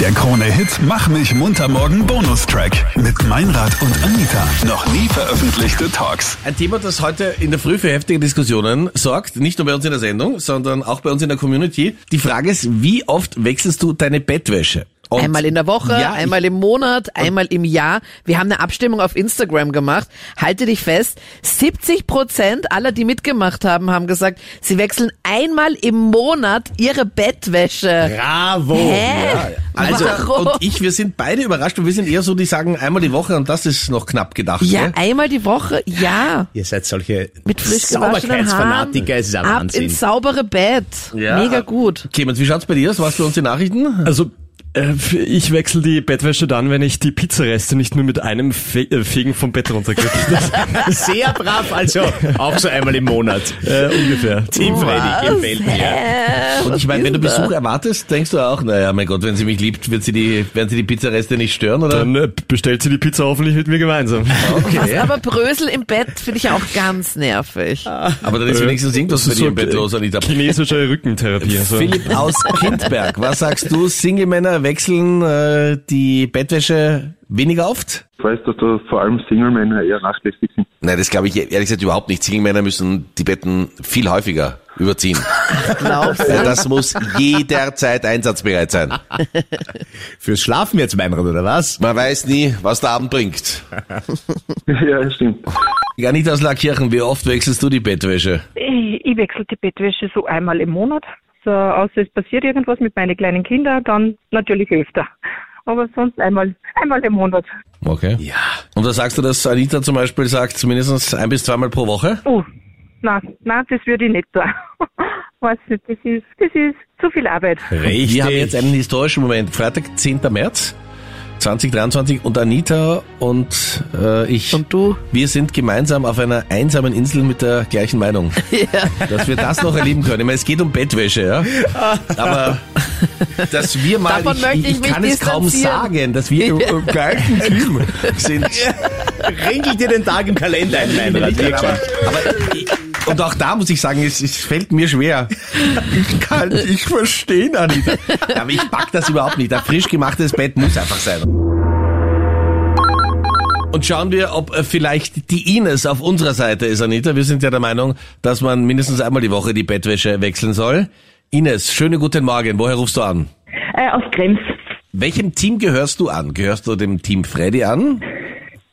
Der Krone-Hit Mach mich munter morgen Bonustrack mit Meinrad und Anita. Noch nie veröffentlichte Talks. Ein Thema, das heute in der Früh für heftige Diskussionen sorgt, nicht nur bei uns in der Sendung, sondern auch bei uns in der Community. Die Frage ist, wie oft wechselst du deine Bettwäsche? Und Einmal in der Woche, Ja, ich- einmal im Monat, einmal im Jahr. Wir haben eine Abstimmung auf Instagram gemacht. Halte dich fest, 70 Prozent aller, die mitgemacht haben, haben gesagt, sie wechseln einmal im Monat ihre Bettwäsche. Bravo! Hä? Also, Warum? und ich, wir sind beide überrascht und wir sind eher so, die sagen einmal die Woche und das ist noch knapp gedacht. Ja, gell? einmal die Woche, ja. Ihr seid solche Mit frisch. Sauberkeitsfanatiker, es ist ein Ab Wahnsinn. ins saubere Bett. Ja. Mega gut. Clemens, wie schaut's bei dir aus? Warst du uns die Nachrichten? Also ich wechsle die Bettwäsche dann, wenn ich die Pizzareste nicht nur mit einem Fe äh, Fegen vom Bett runterkriege. Sehr brav, also auch so einmal im Monat. äh, ungefähr. Team Freddy gefällt mir. Und Was ich meine, wenn du? Besuch erwartest, denkst du auch, naja, mein Gott, wenn sie mich liebt, wird sie die, werden sie die Pizzareste nicht stören, oder? Dann äh, bestellt sie die Pizza hoffentlich mit mir gemeinsam. Okay. Aber Brösel im Bett finde ich auch ganz nervig. Aber dann ist wenigstens irgendwas bei dir im Bett los, Anita. chinesische Rückentherapie. So. Philipp aus Kindberg, was sagst du? Single-Männer wechseln äh, die Bettwäsche weniger oft? Ich weiß, dass da vor allem Single-Männer eher nachlässig sind. Nein, das glaube ich ehrlich gesagt überhaupt nicht. Single-Männer müssen die Betten viel häufiger überziehen. Glaubst du? Ja, das muss jederzeit einsatzbereit sein. Fürs Schlafen jetzt, Meinrad, oder was? Man weiß nie, was der Abend bringt. ja, stimmt. Anita aus Lackirchen, wie oft wechselst du die Bettwäsche? Ich, ich wechsle die Bettwäsche so einmal im Monat. So, außer es passiert irgendwas mit meinen kleinen Kindern, dann natürlich öfter. Aber sonst einmal, einmal im Monat. Okay. Ja. Und da sagst du, dass Anita zum Beispiel sagt, mindestens ein bis zweimal pro Woche? Oh, nein, nein, das würde ich nicht tun. Weiß nicht, das ist, das ist zu viel Arbeit. Richtig. Wir haben jetzt einen historischen Moment. Freitag, 10. März 2023 und Anita und äh, ich, Und du? wir sind gemeinsam auf einer einsamen Insel mit der gleichen Meinung. Dass wir das noch erleben können. Ich meine, es geht um Bettwäsche, ja. Aber dass wir mal, Davon möchte ich mich kann es kaum sagen, dass wir im, im gleichen Team sind. Regel dir den Tag im Kalender ein, Meinrad. Wirklich. Aber ich, und auch da muss ich sagen, es, es fällt mir schwer. Ich kann dich verstehen, Anita. Aber ich pack das überhaupt nicht. Ein frisch gemachtes Bett muss einfach sein. Und schauen wir, ob äh, vielleicht die Ines auf unserer Seite ist, Anita. Wir sind ja der Meinung, dass man mindestens einmal die Woche die Bettwäsche wechseln soll. Ines, schönen guten Morgen. Woher rufst du an? Äh, aus Krems. Welchem Team gehörst du an? Gehörst du dem Team Freddy an?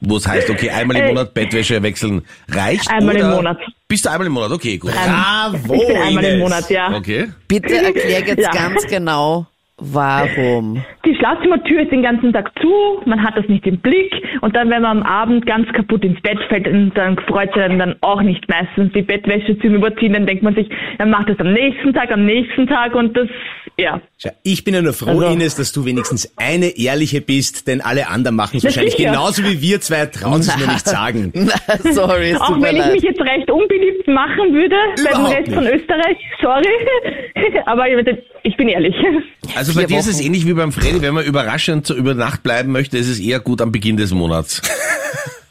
Wo es heißt, okay, einmal im Monat Bettwäsche wechseln reicht? Einmal im oder Monat. Bist du einmal im Monat? Okay, gut. Bravo, Ich bin einmal im Ines. Monat, ja. Okay. Bitte erklär jetzt Ja. ganz genau, warum. Die Schlafzimmertür ist den ganzen Tag zu, man hat das nicht im Blick und dann, wenn man am Abend ganz kaputt ins Bett fällt, dann, dann freut sich dann, dann auch nicht meistens die Bettwäsche zum Überziehen, dann denkt man sich, dann macht das am nächsten Tag, am nächsten Tag und das, ja. Schau, Ich bin ja nur froh, Also- Ines, dass du wenigstens eine ehrliche bist, denn alle anderen machen es wahrscheinlich sicher. genauso wie wir zwei, trauen es nur nicht sagen. Na, sorry, es Auch mir wenn ich leid. mich jetzt recht unbeliebt machen würde bei dem Überhaupt Rest von nicht. Österreich, sorry, aber ich bin ehrlich. Also bei Vier dir ist es Wochen. ähnlich wie beim Freddy, wenn man überraschend über Nacht bleiben möchte, ist es eher gut am Beginn des Monats.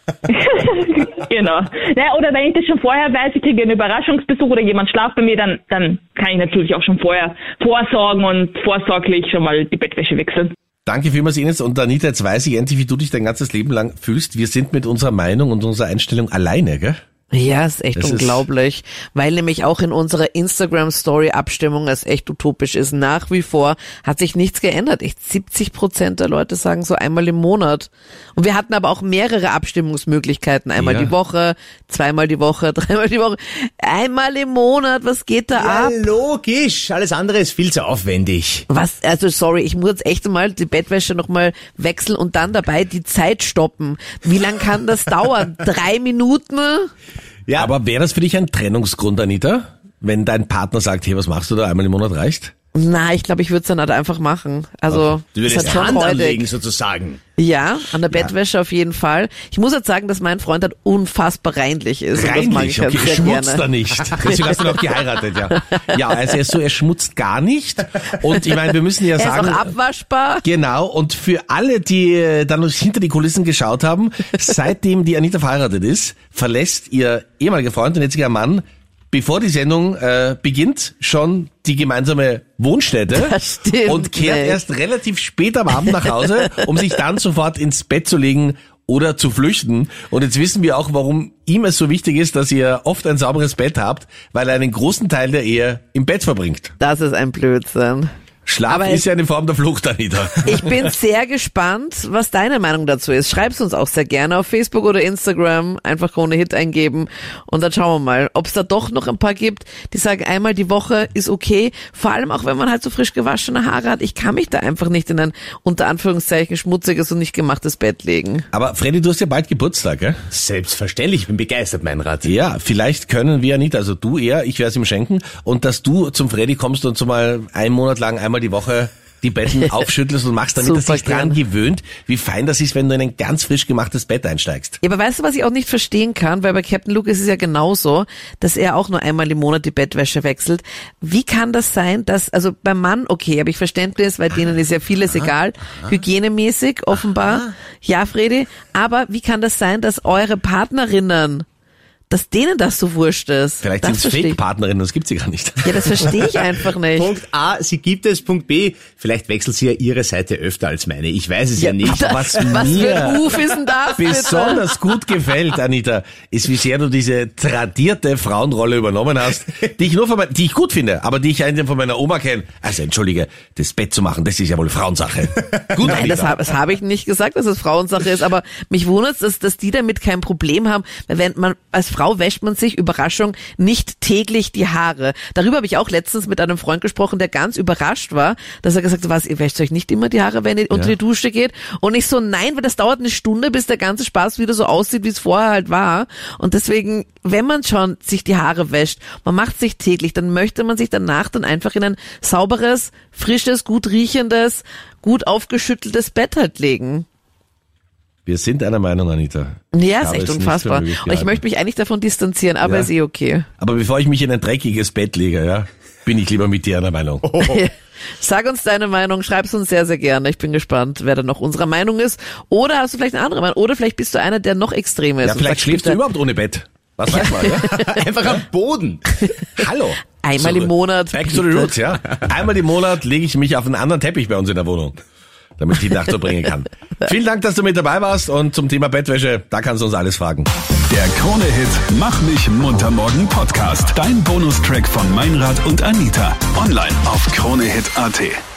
genau. Naja, oder wenn ich das schon vorher weiß, ich kriege einen Überraschungsbesuch oder jemand schlaft bei mir, dann, dann kann ich natürlich auch schon vorher vorsorgen und vorsorglich schon mal die Bettwäsche wechseln. Danke vielmals, Ines. Und Anita, jetzt weiß ich endlich, wie du dich dein ganzes Leben lang fühlst. Wir sind mit unserer Meinung und unserer Einstellung alleine, gell? Ja, ist echt ist- unglaublich, weil nämlich auch in unserer Instagram-Story-Abstimmung es echt utopisch ist. Nach wie vor hat sich nichts geändert. Echt 70 Prozent der Leute sagen so einmal im Monat. Und wir hatten aber auch mehrere Abstimmungsmöglichkeiten. Einmal Ja. die Woche, zweimal die Woche, dreimal die Woche. Einmal im Monat, was geht da Ja, ab? logisch. Alles andere ist viel zu aufwendig. Was, also sorry, ich muss jetzt echt mal die Bettwäsche nochmal wechseln und dann dabei die Zeit stoppen. Wie lang kann das dauern? Drei Minuten? Ja, Aber wäre das für dich ein Trennungsgrund, Anita? Wenn dein Partner sagt, hey, was machst du da? Einmal im Monat reicht? Na, ich glaube, ich würde es dann halt einfach machen. Also, du würdest schon Hand anlegen sozusagen. Ja, an der Bettwäsche auf jeden Fall. Ich muss jetzt sagen, dass mein Freund halt unfassbar reinlich ist. und das mag ich halt okay, sehr schmutzt gerne. er nicht. Deswegen hast du noch geheiratet, ja. Ja, also er ist so, er schmutzt gar nicht. Und ich meine, wir müssen ja Er ist sagen. auch abwaschbar. Genau, und für alle, die äh, dann hinter die Kulissen geschaut haben, seitdem die Anita verheiratet ist, verlässt ihr ehemaliger Freund und jetziger Mann bevor die Sendung äh, beginnt, schon die gemeinsame Wohnstätte stimmt und kehrt nicht. erst relativ spät am Abend nach Hause, um sich dann sofort ins Bett zu legen oder zu flüchten. Und jetzt wissen wir auch, warum ihm es so wichtig ist, dass ihr oft ein sauberes Bett habt, weil er einen großen Teil der Ehe im Bett verbringt. Das ist ein Blödsinn. Schlaf Aber ist ja eine Form der Flucht, Anita. Ich bin sehr gespannt, was deine Meinung dazu ist. Schreib's uns auch sehr gerne auf Facebook oder Instagram. Einfach Krone Hit eingeben und dann schauen wir mal, ob es da doch noch ein paar gibt, die sagen, einmal die Woche ist okay. Vor allem auch, wenn man halt so frisch gewaschene Haare hat. Ich kann mich da einfach nicht in ein unter Anführungszeichen schmutziges und nicht gemachtes Bett legen. Aber Freddy, du hast ja bald Geburtstag, gell? Selbstverständlich, ich bin begeistert, mein Rat. Ja, vielleicht können wir nicht, also du eher, ich werde es ihm schenken, und dass du zum Freddy kommst und so mal einen Monat lang einmal die Woche die Betten aufschüttelst und machst, damit er Super sich dran gern. gewöhnt, wie fein das ist, wenn du in ein ganz frisch gemachtes Bett einsteigst. Ja, aber weißt du, was ich auch nicht verstehen kann? Weil bei Captain Luke ist es ja genauso, dass er auch nur einmal im Monat die Bettwäsche wechselt. Wie kann das sein, dass, also beim Mann, okay, habe ich Verständnis, weil denen ist ja vieles egal, hygienemäßig offenbar. Ja, Fredi, aber wie kann das sein, dass eure Partnerinnen, dass denen das so wurscht ist? Vielleicht das sind es Fake-Partnerinnen, das gibt's sie gar nicht. Ja, das verstehe ich einfach nicht. Punkt A, sie gibt es. Punkt B, vielleicht wechselt sie ja ihre Seite öfter als meine. Ich weiß es ja, nicht. was Was mir für ein Ruf ist denn das? bitte? besonders gut gefällt, Anita, ist, wie sehr du diese tradierte Frauenrolle übernommen hast, die ich nur von die ich gut finde, aber die ich eigentlich von meiner Oma kenne. Also entschuldige, das Bett zu machen, das ist ja wohl Frauensache. Gut, Nein, das habe das hab ich nicht gesagt, dass es Frauensache ist, aber mich wundert dass, dass die damit kein Problem haben, weil wenn man, als Frau wäscht man sich, Überraschung, nicht täglich die Haare. Darüber habe ich auch letztens mit einem Freund gesprochen, der ganz überrascht war, dass er gesagt hat, was, ihr wäscht euch nicht immer die Haare, wenn ihr unter die Dusche geht? Und ich so, nein, weil das dauert eine Stunde, bis der ganze Spaß wieder so aussieht, wie es vorher halt war. Und deswegen, wenn man schon sich die Haare wäscht, man macht sich täglich, dann möchte man sich danach dann einfach in ein sauberes, frisches, gut riechendes, gut aufgeschütteltes Bett halt legen. Wir sind einer Meinung, Anita. Ja, ist echt unfassbar. Und ich möchte mich eigentlich davon distanzieren, aber Ja. ist eh okay. Aber bevor ich mich in ein dreckiges Bett lege, ja, bin ich lieber mit dir einer Meinung. Sag uns deine Meinung, schreib's uns sehr, sehr gerne. Ich bin gespannt, wer da noch unserer Meinung ist. Oder hast du vielleicht eine andere Meinung? Oder vielleicht bist du einer, der noch extremer ist. Ja, vielleicht schläfst du überhaupt ohne Bett. Was weiß man, ja? Einfach am Boden. Hallo. Einmal im Monat. Back to the roots, ja. Einmal im Monat lege ich mich auf einen anderen Teppich bei uns in der Wohnung, damit ich die Nacht so bringen kann. Vielen Dank, dass du mit dabei warst und zum Thema Bettwäsche, da kannst du uns alles fragen. Der Krone-Hit Mach mich munter morgen Podcast. Dein Bonustrack von Meinrad und Anita. Online auf kronehit.at.